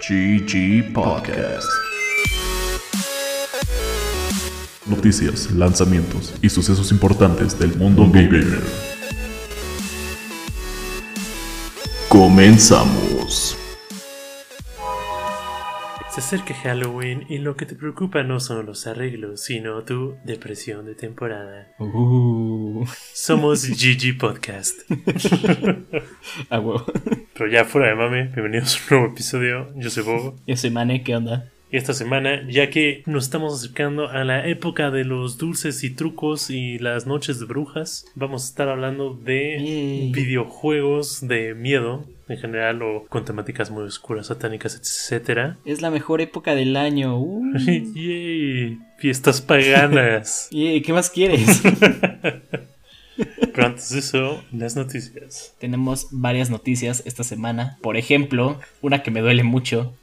GG Podcast. Noticias, lanzamientos y sucesos importantes del mundo gamer. Comenzamos. Se acerca Halloween y lo que te preocupa no son los arreglos, sino tu depresión de temporada. Uh, Somos GG Podcast. a huevo. Pero ya fuera de mame, bienvenidos a un nuevo episodio. Yo soy Bobo. Yo soy Mane, ¿qué onda? Y esta semana, ya que nos estamos acercando a la época de los dulces y trucos y las noches de brujas, vamos a estar hablando de videojuegos de miedo en general o con temáticas muy oscuras, satánicas, etcétera. Es la mejor época del año. Uh. ¡Yay! Fiestas paganas. Yay, ¿Qué más quieres? Pero antes de eso, las noticias. Tenemos varias noticias esta semana. Por ejemplo, una que me duele mucho.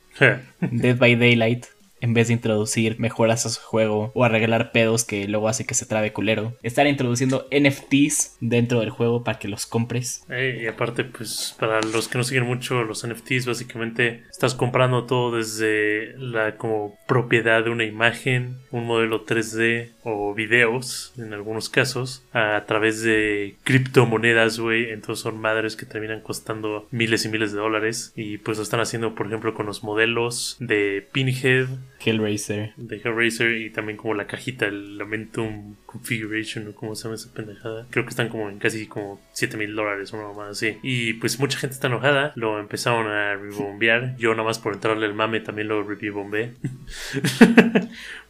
Dead by Daylight. En vez de introducir mejoras a su juego o arreglar pedos que luego hace que se trabe culero, estar introduciendo NFTs dentro del juego para que los compres. Eh, y aparte, pues para los que no siguen mucho los NFTs, básicamente estás comprando todo desde la como propiedad de una imagen, un modelo 3D o videos, en algunos casos, a través de criptomonedas, güey. Entonces son madres que terminan costando miles y miles de dólares. Y pues lo están haciendo, por ejemplo, con los modelos de Pinhead, Hellraiser. de Hellraiser y también como la cajita, el Lamentum Configuration o como se llama esa pendejada. Creo que están como en casi como 7 mil dólares o algo más así. Y pues mucha gente está enojada, lo empezaron a rebombear. Yo nada más por entrarle el mame también lo rebombeé.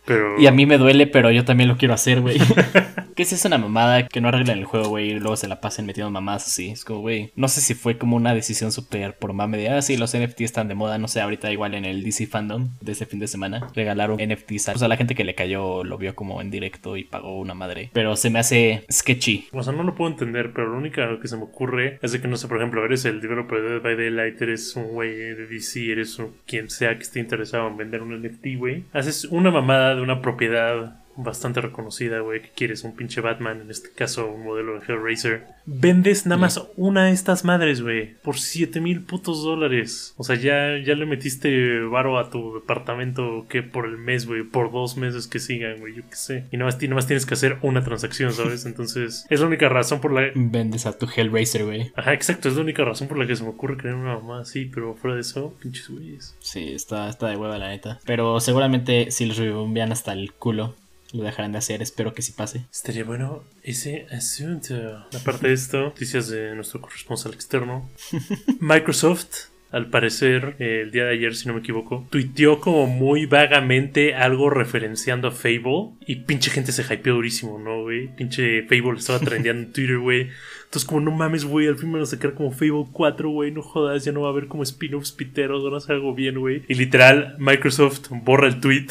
Pero... Y a mí me duele, pero yo también lo quiero hacer, güey. ¿Qué es esa una mamada que no arreglan el juego, güey? Y luego se la pasen metiendo mamadas así. Es como, güey. No sé si fue como una decisión súper por mame de, ah, sí, los NFT están de moda. No sé, ahorita igual en el DC Fandom de este fin de semana regalaron NFTs. O sea, la gente que le cayó lo vio como en directo y pagó una madre. Pero se me hace sketchy. O sea, no lo puedo entender, pero lo único que se me ocurre es de que, no sé, por ejemplo, eres el developer de by Daylight, eres un güey de DC, eres un, quien sea que esté interesado en vender un NFT, güey. Haces una mamada de una propiedad bastante reconocida, güey, que quieres un pinche Batman, en este caso un modelo de Hellraiser. Vendes nada más una de estas madres, güey, por 7 mil putos dólares. O sea, ya, ya le metiste varo a tu departamento que por el mes, güey, por dos meses que sigan, güey, yo qué sé. Y nada más, nada más tienes que hacer una transacción, ¿sabes? Entonces, es la única razón por la... Vendes a tu Hellraiser, güey. Ajá, exacto, es la única razón por la que se me ocurre crear una mamá así, pero fuera de eso, pinches güeyes. Sí, está, está de hueva la neta. Pero seguramente si los rebombean hasta el culo, lo dejarán de hacer. Espero que sí pase. Estaría bueno ese asunto. Aparte de esto, noticias de nuestro corresponsal externo. Microsoft, al parecer, eh, el día de ayer, si no me equivoco, tuiteó como muy vagamente algo referenciando a Fable. Y pinche gente se hypeó durísimo, ¿no, güey? Pinche Fable estaba trendeando en Twitter, güey. Entonces, como no mames, güey, al fin me van a sacar como Fable 4, güey, no jodas, ya no va a haber como spin-offs piteros, van a hacer algo bien, güey. Y literal, Microsoft borra el tweet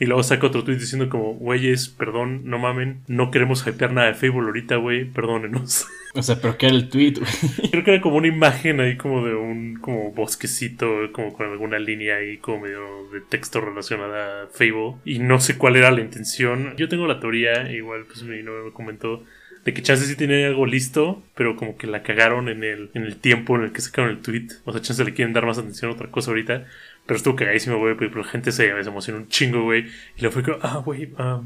y luego saca otro tweet diciendo como, güeyes, perdón, no mamen, no queremos hypear nada de Fable ahorita, güey, perdónenos. O sea, pero ¿qué era el tweet, güey? Creo que era como una imagen ahí como de un como bosquecito, como con alguna línea ahí como medio de texto relacionada a Fable. Y no sé cuál era la intención. Yo tengo la teoría, igual pues mi novio me comentó, de que Chance sí tiene algo listo, pero como que la cagaron en el, en el tiempo en el que sacaron el tweet. O sea, Chance le quieren dar más atención a otra cosa ahorita. Pero estuvo cagadísimo, güey, pero la gente se, se emocionó un chingo, güey. Y lo fue como, ah, güey, ah,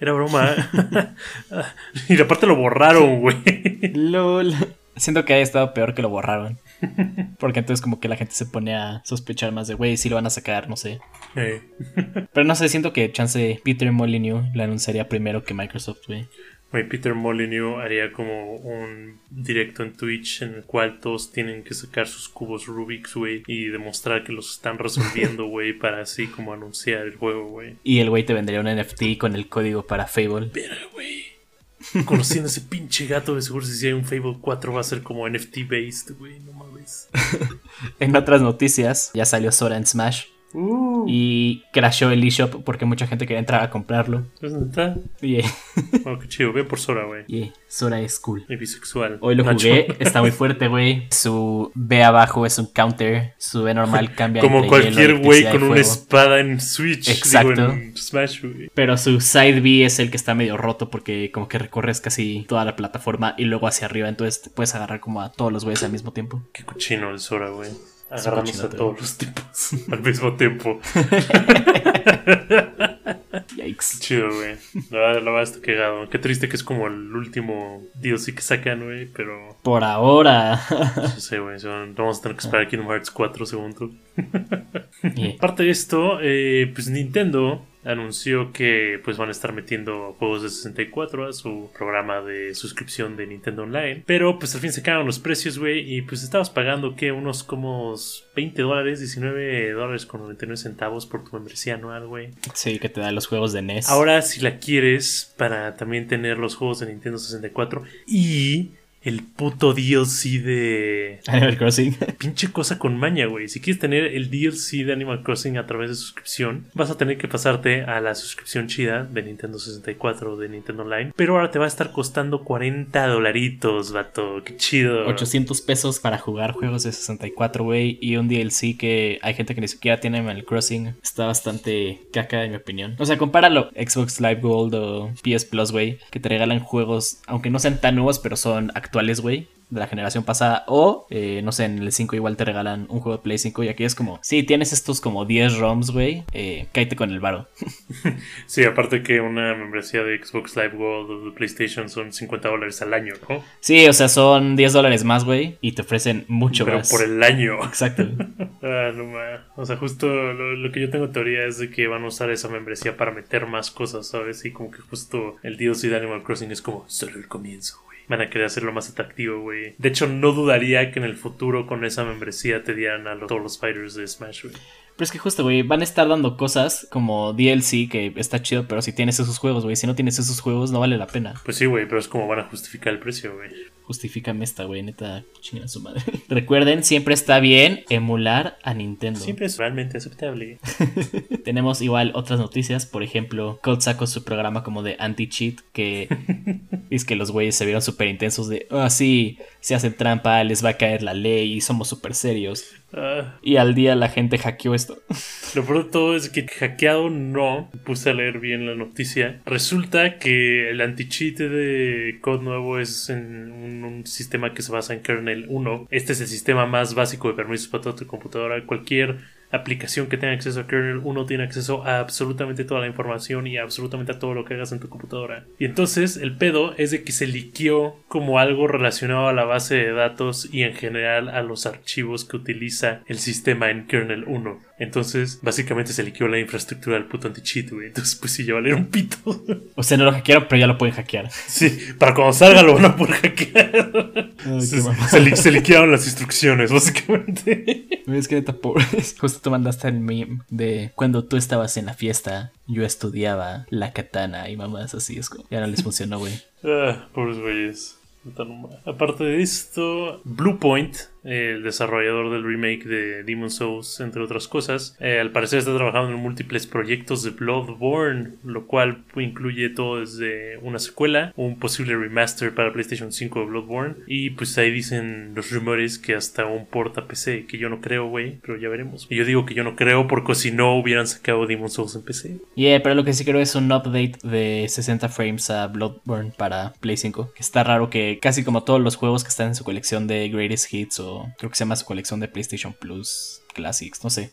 era broma. y aparte lo borraron, güey. LOL. Siento que haya estado peor que lo borraron. Porque entonces como que la gente se pone a sospechar más de, güey, si lo van a sacar, no sé. Eh. Pero no sé, siento que chance Peter Molyneux lo anunciaría primero que Microsoft, güey. Peter Molyneux haría como un directo en Twitch en el cual todos tienen que sacar sus cubos Rubik's, güey, y demostrar que los están resolviendo, güey, para así como anunciar el juego, güey. Y el güey te vendría un NFT con el código para Fable. Pero, güey. Conociendo ese pinche gato, de seguro si hay un Fable 4 va a ser como NFT based, güey, no mames. En otras noticias, ya salió Sora en Smash. Uh, Y crashó el eShop porque mucha gente quería entrar a comprarlo. ¿es neta? Y Oh, qué chido, ve por Sora, güey. yeah, Sora es cool. Y bisexual. Hoy lo Nacho. jugué, está muy fuerte, güey. Su B abajo es un counter, su B normal cambia Como cualquier güey con una espada en Switch. Exacto. Digo, en Smash. Pero su side B es el que está medio roto porque como que recorres casi toda la plataforma y luego hacia arriba, entonces te puedes agarrar como a todos los güeyes al mismo tiempo. Qué cochino el Sora, güey. Agarramos a todos los tipos al mismo tiempo. Yikes. Chido, güey. La verdad, está cagado. Qué triste que es como el último DLC que sacan, güey, pero Por ahora. no sé, güey. Vamos a tener que esperar Kingdom Hearts 4 según tú. Yeah. Aparte de esto, eh, pues Nintendo anunció que pues van a estar metiendo juegos de 64 a su programa de suscripción de Nintendo Online. Pero pues al fin se cagaron los precios, güey. Y pues estabas pagando que unos como 20 dólares, 19 dólares con 99 centavos por tu membresía anual, güey. Sí, que te da los juegos de NES. Ahora si la quieres para también tener los juegos de Nintendo 64 y el puto DLC de Animal Crossing. pinche cosa con maña, güey. Si quieres tener el DLC de Animal Crossing a través de suscripción, vas a tener que pasarte a la suscripción chida de Nintendo 64 o de Nintendo Online. Pero ahora te va a estar costando 40 dolaritos, vato. Qué chido. 800 pesos para jugar juegos de 64, güey. Y un DLC que hay gente que ni siquiera tiene Animal Crossing. Está bastante caca, en mi opinión. O sea, compáralo. Xbox Live Gold o PS Plus, güey. Que te regalan juegos, aunque no sean tan nuevos, pero son actuales, güey. De la generación pasada. O, eh, no sé, en el 5 igual te regalan un juego de Play 5. Y aquí es como, sí, tienes estos como 10 ROMs, güey. Eh, cállate con el varo. Sí, aparte que una membresía de Xbox Live Gold o de PlayStation son 50 dólares al año, ¿no? Sí, o sea, son 10 dólares más, güey. Y te ofrecen mucho Pero más. por el año. Exacto. Ah, no. O sea, justo lo, lo que yo tengo teoría es de que van a usar esa membresía para meter más cosas, ¿sabes? Y como que justo el DLC de Animal Crossing es como solo el comienzo. Van a querer hacerlo más atractivo, güey. De hecho, no dudaría que en el futuro con esa membresía te dieran a todos los fighters de Smash, güey. Pero es que justo, güey, van a estar dando cosas como DLC que está chido, pero si tienes esos juegos, güey, si no tienes esos juegos no vale la pena. Pues sí, güey, pero es como van a justificar el precio, güey. Justifícame esta, güey, neta, chinga su madre. Recuerden, siempre está bien emular a Nintendo. Siempre es realmente aceptable. Tenemos igual otras noticias, por ejemplo, Code sacó su programa como de anti-cheat, que es que los güeyes se vieron súper intensos de, ah, sí, si hacen trampa les va a caer la ley y somos súper serios. Ah, Y al día la gente hackeó esto. Lo peor de todo es que hackeado no, puse a leer bien la noticia. Resulta que el anti-cheat de code nuevo es en un, un sistema que se basa en kernel 1. Este es el sistema más básico de permisos para toda tu computadora. Cualquier aplicación que tenga acceso a kernel 1 tiene acceso a absolutamente toda la información y absolutamente a todo lo que hagas en tu computadora. Y entonces el pedo es de que se liqueó como algo relacionado a la base de datos y en general a los archivos que utiliza el sistema en kernel 1. Entonces, básicamente se liqueó la infraestructura del puto anti-cheat, güey. Entonces, pues sí, ya valer un pito. O sea, no lo hackearon, pero ya lo pueden hackear. sí, para cuando salga lo van a poder hackear. se, se li- se liquearon las instrucciones, básicamente. Es que neta, pobre. Justo tú mandaste el meme de cuando tú estabas en la fiesta, yo estudiaba la katana y mamás así. Es como, ya no les funcionó, güey. Ah, pobres güeyes. Aparte de esto, Bluepoint, el desarrollador del remake de Demon's Souls, entre otras cosas, eh, al parecer está trabajando en múltiples proyectos de Bloodborne, lo cual incluye todo desde una secuela, un posible remaster para PlayStation 5 de Bloodborne, y pues ahí dicen los rumores que hasta un porta PC, que yo no creo, güey, pero ya veremos. Y yo digo que yo no creo porque si no hubieran sacado Demon's Souls en PC. Yeah, pero lo que sí creo es un update de 60 frames a Bloodborne para Play 5. Que está raro que casi como todos los juegos que están en su colección de Greatest Hits o creo que se llama su colección de PlayStation Plus Classics, no sé.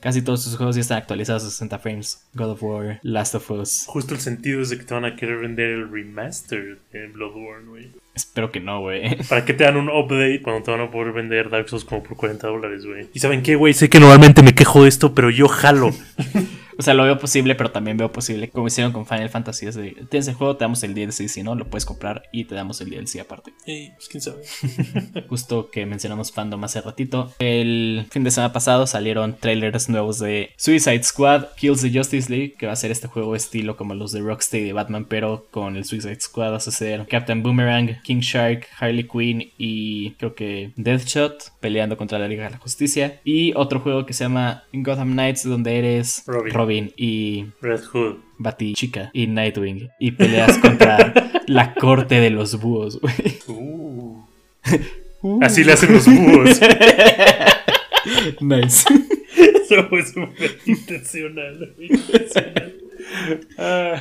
Casi todos sus juegos ya están actualizados a 60 frames. God of War, Last of Us. Justo el sentido es de que te van a querer vender el remaster de Bloodborne, güey. Espero que no, güey. ¿Para qué te dan un update cuando te van a poder vender Dark Souls como por 40 dólares, güey? ¿Y saben qué, güey? Sé que normalmente me quejo de esto, pero yo jalo. O sea, lo veo posible, pero también veo posible, como hicieron con Final Fantasy, es de, tienes el juego, te damos el DLC, si no, lo puedes comprar y te damos el DLC aparte. Ey, pues quién sabe. Justo que mencionamos fandom hace ratito, el fin de semana pasado salieron trailers nuevos de Suicide Squad, Kills the Justice League, que va a ser este juego estilo como los de Rocksteady de Batman, pero con el Suicide Squad vas a ser Captain Boomerang, King Shark, Harley Quinn y creo que Deathshot peleando contra la Liga de la Justicia. Y otro juego que se llama Gotham Knights, donde eres Robin. Robin y Red Hood. Batichica y Nightwing y peleas contra la corte de los búhos, güey. Uh. Así le hacen los búhos. Nice. Eso fue súper intencional. Intencional. Ah.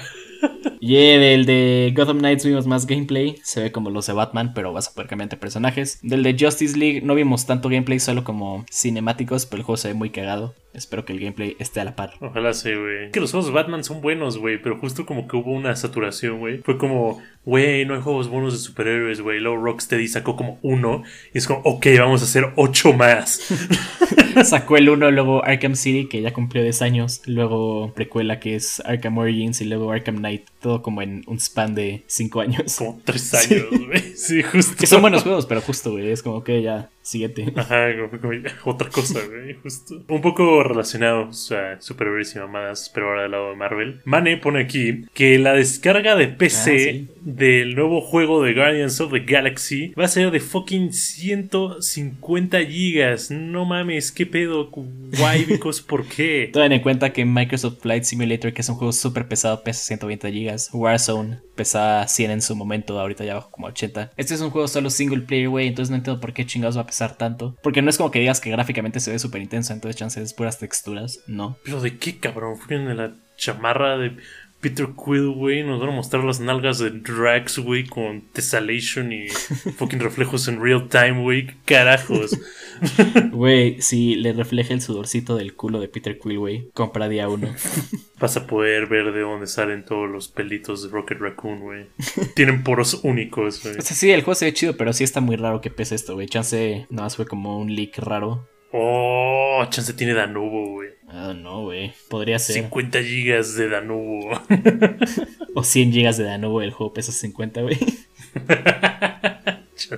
Y del de Gotham Knights vimos más gameplay, se ve como los de Batman, pero vas a poder cambiar entre personajes. Del de Justice League no vimos tanto gameplay, solo como cinemáticos, pero el juego se ve muy cagado. Espero que el gameplay esté a la par. Ojalá sí, güey. Que los juegos de Batman son buenos, güey, pero justo como que hubo una saturación, güey. Fue como, güey, no hay juegos buenos de superhéroes, güey. Luego Rocksteady sacó como uno y es como, ok, vamos a hacer ocho más. Sacó el uno, luego Arkham City, que ya cumplió 10 años, luego precuela que es Arkham Origins y luego Arkham Knight, todo como en un span de 5 años. como tres años, güey. Sí. justo. Que son buenos juegos, pero justo, güey, es como que ya, siguiente. Ajá, como, como otra cosa, güey, justo. Un poco relacionados a superhéroes y mamadas, pero ahora del lado de Marvel. Mane pone aquí que la descarga de PC Ah, sí. del nuevo juego de Guardians of the Galaxy va a ser de fucking 150 gigas. No mames, qué pedo. Why, because, ¿por qué? Tomen en cuenta que Microsoft Flight Simulator, que es un juego súper pesado, pesa 120 GB. Warzone pesaba 100 en su momento, ahorita ya bajo como 80. Este es un juego solo single player, güey, entonces no entiendo por qué chingados va a pesar tanto. Porque no es como que digas que gráficamente se ve súper intenso, entonces chances es puras texturas. No. ¿Pero de qué, cabrón? Fueron de la chamarra de Peter Quill, güey. Nos van a mostrar las nalgas de Drax, güey, con Tessellation y fucking reflejos en real time, güey. ¿Qué carajos? Güey, si le refleja el sudorcito del culo de Peter Quill, güey, compra día uno. Vas a poder ver de dónde salen todos los pelitos de Rocket Raccoon, güey. Tienen poros únicos, güey. O sea, sí, el juego se ve chido, pero sí está muy raro que pese esto, güey. Chance nada más fue como un leak raro. Oh, chance tiene Danubo, güey. Ah, no, güey. Podría ser. 50 gigas de Danubo. O 100 GB de Danubo, el juego pesa 50, güey.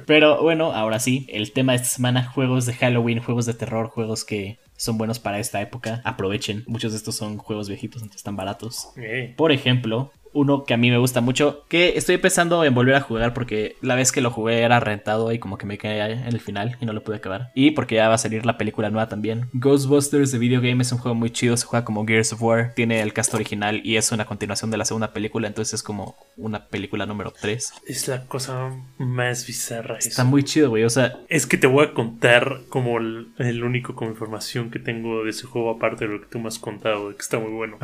Pero bueno, ahora sí, el tema de esta semana, juegos de Halloween, juegos de terror, juegos que son buenos para esta época. Aprovechen, muchos de estos son juegos viejitos, entonces están baratos. Por ejemplo, uno que a mí me gusta mucho, que estoy pensando en volver a jugar porque la vez que lo jugué era rentado y como que me quedé en el final y no lo pude acabar. Y porque ya va a salir la película nueva también. Ghostbusters de Video Game es un juego muy chido, se juega como Gears of War, tiene el cast original y es una continuación de la segunda película, entonces es como una película número 3. es la cosa más bizarra. Está eso. muy chido, güey, o sea, Es que te voy a contar como el, el único como información que tengo de ese juego, aparte de lo que tú me has contado, que está muy bueno.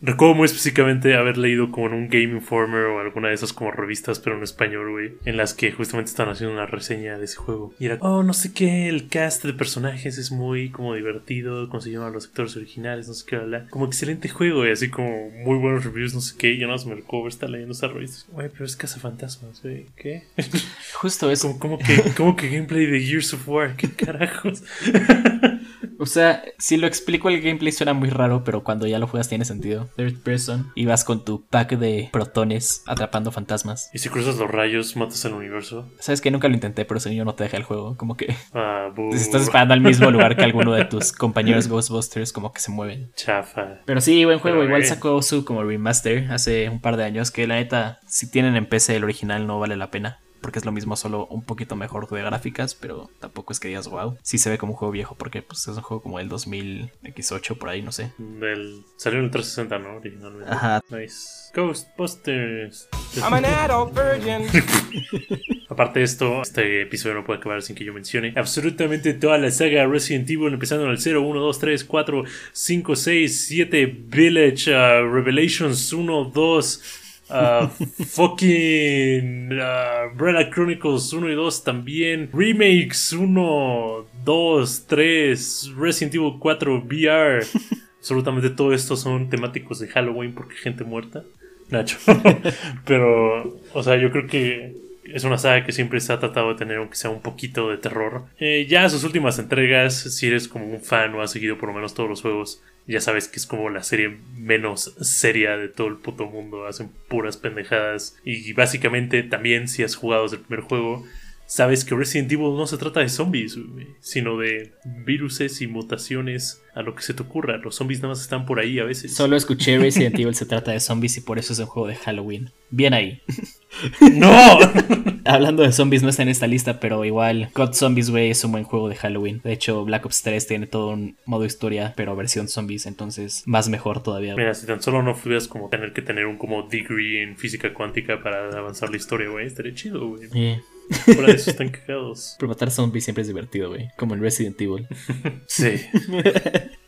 Recuerdo muy específicamente haber leído como un Game Informer o alguna de esas como revistas, pero en español, güey, en las que justamente están haciendo una reseña de ese juego. Y era, oh, no sé qué, el cast de personajes es muy como divertido, se llaman los actores originales, no sé qué, bla. Como excelente juego, y así como muy buenos reviews, no sé qué. Y yo no me recuerdo estar leyendo esa revista. Güey, pero es Cazafantasmas, güey, ¿qué? justo eso. como, como que, como que gameplay de Gears of War, ¿qué carajos? O sea, si lo explico el gameplay suena muy raro, pero cuando ya lo juegas tiene sentido. Third person y vas con tu pack de protones atrapando fantasmas. Y si cruzas los rayos, matas al universo. Sabes que nunca lo intenté, pero si yo no te deja el juego. Como que Ah, estás esperando al mismo lugar que alguno de tus compañeros Ghostbusters, como que se mueven. Chafa. Pero sí, buen juego. Pero, Igual sacó su como remaster hace un par de años. Que la neta, si tienen en PC el original, no vale la pena. Porque es lo mismo, solo un poquito mejor de gráficas, pero tampoco es que digas wow. Sí se ve como un juego viejo, porque pues, es un juego como del 2000X8 por ahí, no sé. Del... Salió en el 360, ¿no? Originalmente. Ajá. Nice. Ghostbusters. I'm an adult virgin. Aparte de esto, este episodio no puede acabar sin que yo mencione absolutamente toda la saga Resident Evil, empezando en el 0, 1, 2, 3, 4, 5, 6, 7, Village, uh, Revelations 1, 2, uh, fucking uh, Chronicles 1 y 2 también, Remakes 1, 2, 3, Resident Evil 4, VR. Absolutamente todo esto son temáticos de Halloween porque gente muerta. Nacho. Pero, o sea, yo creo que es una saga que siempre se ha tratado de tener, aunque sea un poquito de terror. Eh, ya sus últimas entregas, si eres como un fan o has seguido por lo menos todos los juegos, ya sabes que es como la serie menos seria de todo el puto mundo. Hacen puras pendejadas. Y básicamente también, si has jugado desde el primer juego, sabes que Resident Evil no se trata de zombies, sino de viruses y mutaciones a lo que se te ocurra. Los zombies nada más están por ahí a veces. Solo escuché Resident Evil se trata de zombies y por eso es un juego de Halloween. Bien ahí. ¡No! Hablando de zombies, no está en esta lista, pero igual, God Zombies, güey, es un buen juego de Halloween. De hecho, Black Ops 3 tiene todo un modo historia, pero versión zombies, entonces más mejor todavía. Mira, si tan solo no tuvieras como tener que tener un como degree en física cuántica para avanzar la historia, güey, estaría chido, güey. Fuera de eso están cagados. pero matar zombies siempre es divertido, güey. Como en Resident Evil. Sí.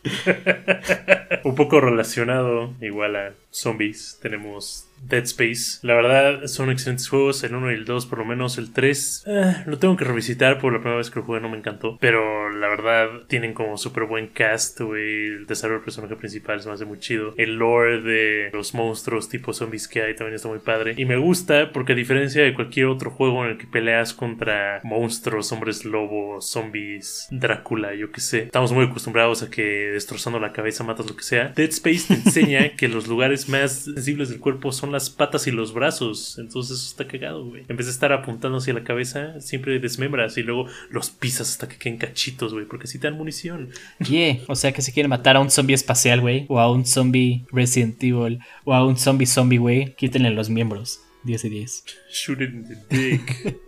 un poco relacionado, igual a zombies, tenemos Dead Space. La verdad, son excelentes juegos. El 1 y el 2, por lo menos. El 3, eh, lo tengo que revisitar. Por la primera vez que lo jugué no me encantó. Pero la verdad, tienen como súper buen cast, güey. El desarrollo del personaje principal se me hace muy chido. El lore de los monstruos tipo zombies que hay también está muy padre. Y me gusta porque, a diferencia de cualquier otro juego en el que peleas contra monstruos, hombres lobos, zombies, Drácula, yo qué sé, estamos muy acostumbrados a que destrozando la cabeza matas lo que sea. Dead Space te enseña que los lugares más sensibles del cuerpo son las patas y los brazos. Entonces eso está cagado, güey. En vez de estar apuntando hacia la cabeza, siempre desmembras y luego los pisas hasta que queden cachitos, güey, porque si te dan munición. Yeah, o sea que si quieren matar a un zombie espacial, güey, o a un zombie Resident Evil, o a un zombie zombie, güey, quítenle los miembros. 10 y 10. Shoot it in the dick.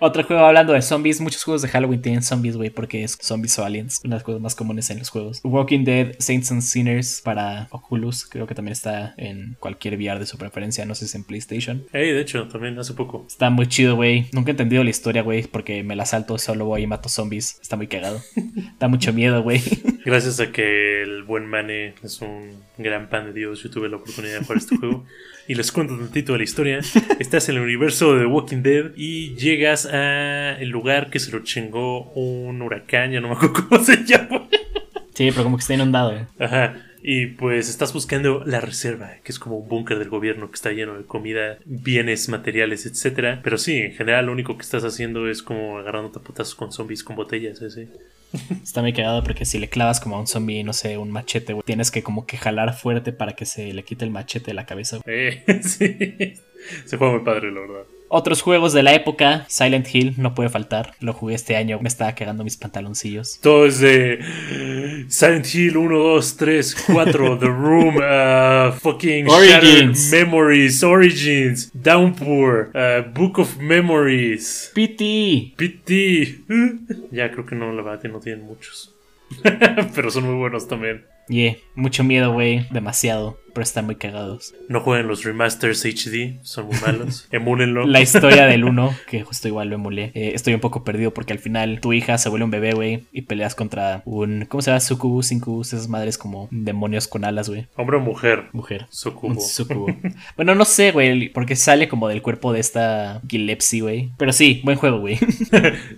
Otro juego hablando de zombies. Muchos juegos de Halloween tienen zombies, güey, porque es zombies o aliens. Una de las cosas más comunes en los juegos. Walking Dead, Saints and Sinners para Oculus. Creo que también está en cualquier VR de su preferencia. No sé si en PlayStation. Hey, de hecho, también hace poco. Está muy chido, güey. Nunca he entendido la historia, güey, porque me la salto, solo voy y mato zombies. Está muy cagado. da mucho miedo, güey. Gracias a que el buen Mane es un gran pan de Dios, yo tuve la oportunidad de jugar este juego. Y les cuento tantito de la historia. Estás en el universo de The Walking Dead y llegas a el lugar que se lo chingó un huracán, ya no me acuerdo cómo se llama. Sí, pero como que está inundado, güey. Ajá. Y pues estás buscando la reserva, que es como un búnker del gobierno que está lleno de comida, bienes, materiales, etcétera. Pero sí, en general lo único que estás haciendo es como agarrando tapotazos con zombies con botellas, ese. Está muy cagado porque si le clavas como a un zombie, no sé, un machete, güey, tienes que como que jalar fuerte para que se le quite el machete de la cabeza. güey. Eh, sí. Se juega muy padre, la verdad. Otros juegos de la época, Silent Hill no puede faltar. Lo jugué este año, me estaba cagando mis pantaloncillos. Todo es de Silent Hill 1, 2, 3, 4, The Room, uh, fucking Origins. Memories, Origins, Downpour, uh, Book of Memories, PT. PT. ya creo que no, la verdad no tienen muchos. Pero son muy buenos también. Yeah, mucho miedo, güey, demasiado, pero están muy cagados. No jueguen los remasters HD, son muy malos. Emúlenlo. La historia del 1, que justo igual lo emulé. eh, estoy un poco perdido porque al final tu hija se vuelve un bebé, güey, y peleas contra un. ¿Cómo se llama? Sucubus, incubus, esas madres como demonios con alas, güey. Hombre o mujer. Mujer. Sucubo. Sucubo. bueno, no sé, güey, porque sale como del cuerpo de esta Gilepsy, güey. Pero sí, buen juego, güey.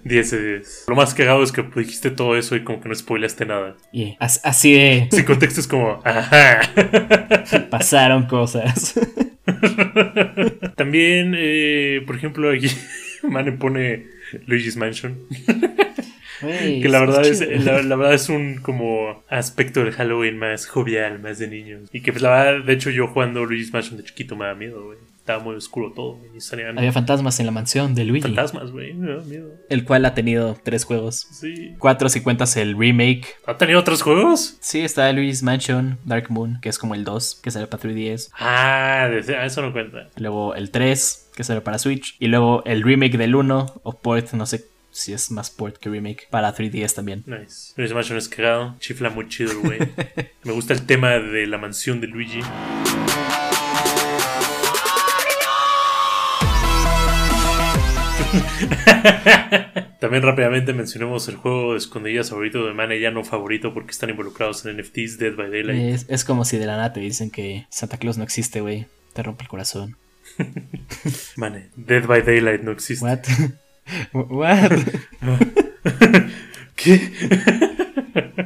10 de 10. Lo más cagado es que dijiste todo eso y como que no spoileaste nada. Yeah, as- así de Sin contexto es como, ajá. Pasaron cosas. También, eh, por ejemplo, aquí Mane pone Luigi's Mansion. Que la verdad es, la verdad es un como aspecto del Halloween más jovial, más de niños. Y que pues la verdad, de hecho yo jugando Luigi's Mansion de chiquito me da miedo, güey. Estaba muy oscuro todo, y salían Había fantasmas en la mansión de Luigi, fantasmas, güey. Me da miedo. el cual ha tenido tres juegos. Sí. Cuatro si cuentas el remake. ¿Ha tenido otros juegos? Sí, está Luigi's Mansion, Dark Moon, que es como el 2, que sale para 3DS. Ah, ah, eso no cuenta. Luego el 3, que sale para Switch. Y luego el remake del 1, o port, no sé si es más port que remake, para 3DS también. Nice. Luigi's Mansion es cagado. Chifla muy chido, güey. Me gusta el tema de la mansión de Luigi. También rápidamente mencionemos el juego de escondillas favorito de Mane, ya no favorito porque están involucrados en NFTs, Dead by Daylight. Es, es como si de la nada te dicen que Santa Claus no existe, güey. Te rompe el corazón. Mane, Dead by Daylight no existe. What? What? ¿Qué?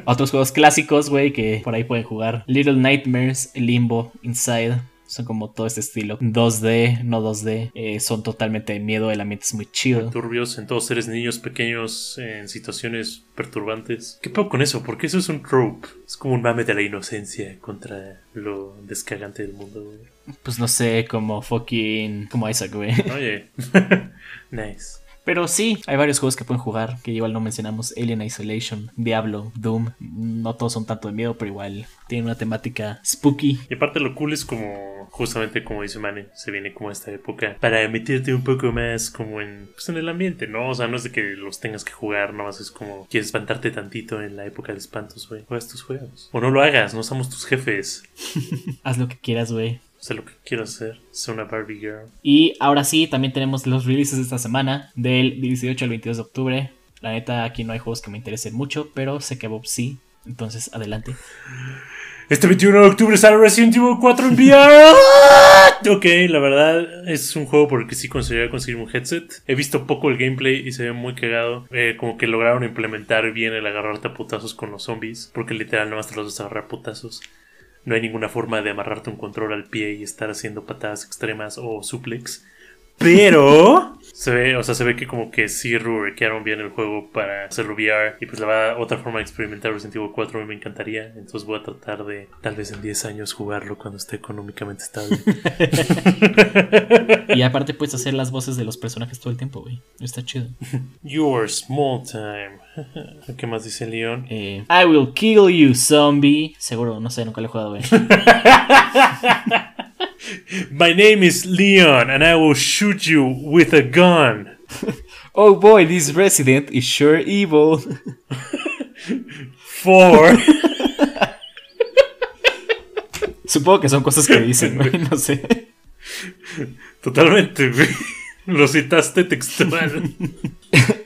Otros juegos clásicos, güey, que por ahí pueden jugar. Little Nightmares, Limbo, Inside. Son como todo este estilo. 2D, no 2D. eh, son totalmente de miedo. El ambiente es muy chido. Turbios en todos seres niños pequeños en situaciones perturbantes. ¿Qué pedo con eso? Porque eso es un trope. Es como un mame de la inocencia contra lo descagante del mundo, güey. Pues no sé, como fucking. Como Isaac, güey. Oye. nice. Pero sí, hay varios juegos que pueden jugar, que igual no mencionamos, Alien Isolation, Diablo, Doom, no todos son tanto de miedo, pero igual tienen una temática spooky. Y aparte lo cool es como, justamente como dice Mane, se viene como esta época para meterte un poco más como en, pues en el ambiente, ¿no? O sea, no es de que los tengas que jugar, nomás es como, quieres espantarte tantito en la época de espantos, güey. Juega estos juegos. O no lo hagas, no somos tus jefes. Haz lo que quieras, güey. Sé lo que quiero hacer, ser una Barbie Girl. Y ahora sí, también tenemos los releases de esta semana, del 18 al 22 de octubre. La neta, aquí no hay juegos que me interesen mucho, pero sé que Bob sí. Entonces, adelante. Este 21 de octubre sale Resident Evil 4 en VR. ok, la verdad es un juego por el que sí consideraría conseguir un headset. He visto poco el gameplay y se ve muy cagado. Eh, como que lograron implementar bien el agarrarte a putazos con los zombies. Porque literal nomás te los vas a agarrar a putazos. No hay ninguna forma de amarrarte un control al pie y estar haciendo patadas extremas o suplex. Pero se ve, o sea, se ve que como que sí rubricaron bien el juego para hacerlo VR. Y pues la verdad, otra forma de experimentar Resident Evil 4 a mí me encantaría. Entonces voy a tratar de, tal vez en 10 años, jugarlo cuando esté económicamente estable. Y aparte puedes hacer las voces de los personajes todo el tiempo, güey. Está chido. Your small time. ¿Qué más dice Leon? Eh, I will kill you, zombie. Seguro, no sé, nunca lo he jugado, güey. My name is Leon and I will shoot you with a gun. Oh boy, this resident is sure evil. For. Supongo que son cosas que dicen, güey, no sé. Totalmente, güey. Lo citaste textual.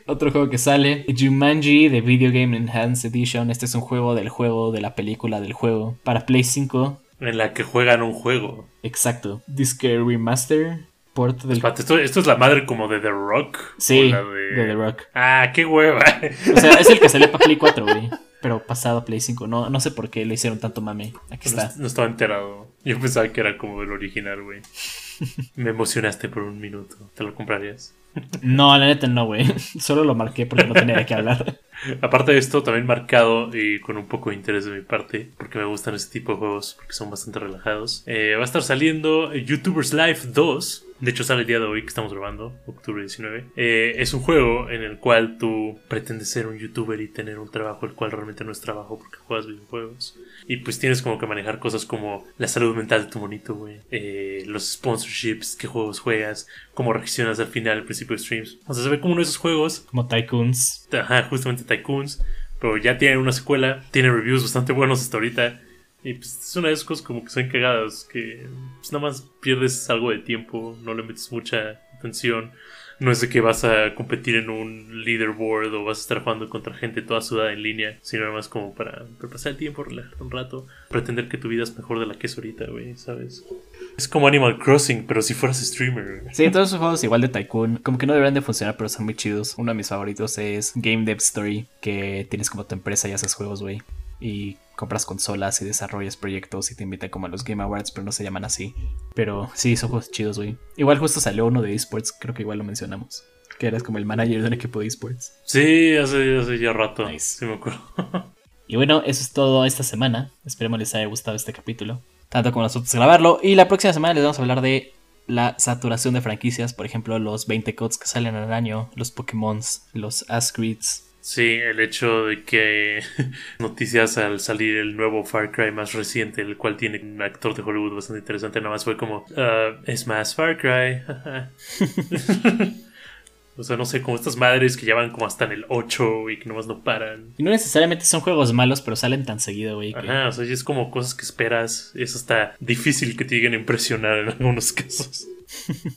Otro juego que sale, Jumanji The Video Game Enhanced Edition. Este es un juego del juego, de la película del juego. Para Play 5. En la que juegan un juego. Exacto. Disc Remaster. Port del... Espérate, esto, esto es la madre como de The Rock. Sí, de The Rock. Ah, qué hueva. O sea, es el que salió para Play 4, güey. Pero pasado a Play 5. No, no sé por qué le hicieron tanto mame. Aquí No, está. no estaba enterado. Yo pensaba que era como el original, güey. Me emocionaste por un minuto. ¿Te lo comprarías? No, la neta no, güey. Solo lo marqué porque no tenía de qué hablar. Aparte de esto, también marcado y con un poco de interés de mi parte, porque me gustan este tipo de juegos, porque son bastante relajados. eh, va a estar saliendo YouTubers Live 2. De hecho, sale el día de hoy que estamos grabando, octubre 19. Eh, es un juego en el cual tú pretendes ser un youtuber y tener un trabajo, el cual realmente no es trabajo porque juegas videojuegos. Y pues tienes como que manejar cosas como la salud mental de tu monito, güey. eh, los sponsorships, qué juegos juegas, cómo reaccionas al final, al principio de streams. O sea, se ve como uno de esos juegos Como Tycoons. Ajá, justamente Tycoons. Pero ya tiene una secuela, tiene reviews bastante buenos hasta ahorita. Y pues es una de esas cosas como que son cagadas, que pues nada más pierdes algo de tiempo, no le metes mucha atención. No es de que vas a competir en un leaderboard o vas a estar jugando contra gente toda sudada en línea, sino nada más como para, pasar el tiempo, relajarte un rato, pretender que tu vida es mejor de la que es ahorita, güey, ¿sabes? Es como Animal Crossing, pero si fueras streamer. Sí, todos esos juegos igual de Tycoon, como que no deberían de funcionar, pero son muy chidos. Uno de mis favoritos es Game Dev Story, que tienes como tu empresa y haces juegos, güey. Y compras consolas y desarrollas proyectos y te invitan como a los Game Awards, pero no se llaman así. Pero sí, son juegos chidos, güey. Igual justo salió uno de esports, creo que igual lo mencionamos. Que eres como el manager de un equipo de esports. Sí, hace, hace ya rato. Nice. Sí, me acuerdo. Y bueno, eso es todo esta semana. Esperemos les haya gustado este capítulo. Tanto como nosotros grabarlo. Y la próxima semana les vamos a hablar de la saturación de franquicias. Por ejemplo, los 20 codes que salen al año, los Pokémon, los Ascrits. Sí, el hecho de que noticias al salir el nuevo Far Cry más reciente, el cual tiene un actor de Hollywood bastante interesante, nada más fue como, "Ah, es más Far Cry. o sea, no sé, como estas madres que ya van como hasta en el 8 y que nomás no paran. Y no necesariamente son juegos malos, pero salen tan seguido, güey. que- Ajá, o sea, es como cosas que esperas. Es hasta difícil que te lleguen a impresionar en algunos casos.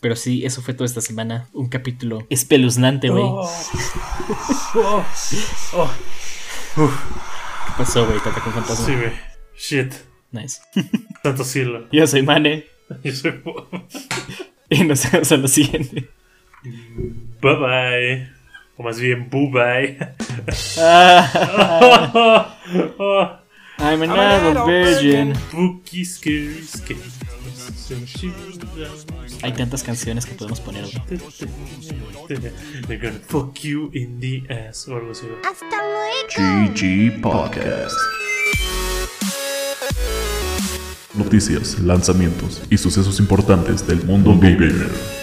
Pero sí, eso fue toda esta semana. Un capítulo espeluznante, güey. ¿Qué pasó, güey? Te atacó un fantasma. Sí, güey. Shit. Nice. Tanto cielo. Yo soy Mane. Yo soy Bob. Y nos vemos en lo siguiente. Bye bye. O más bien, boo bye. Ah, I'm an adult virgin. Spooky, scary, scary. Hay tantas canciones que podemos poner, güey. They're gonna fuck you in the ass o algo así. Hasta luego. GG Podcast. Noticias, lanzamientos y sucesos importantes del mundo gamer.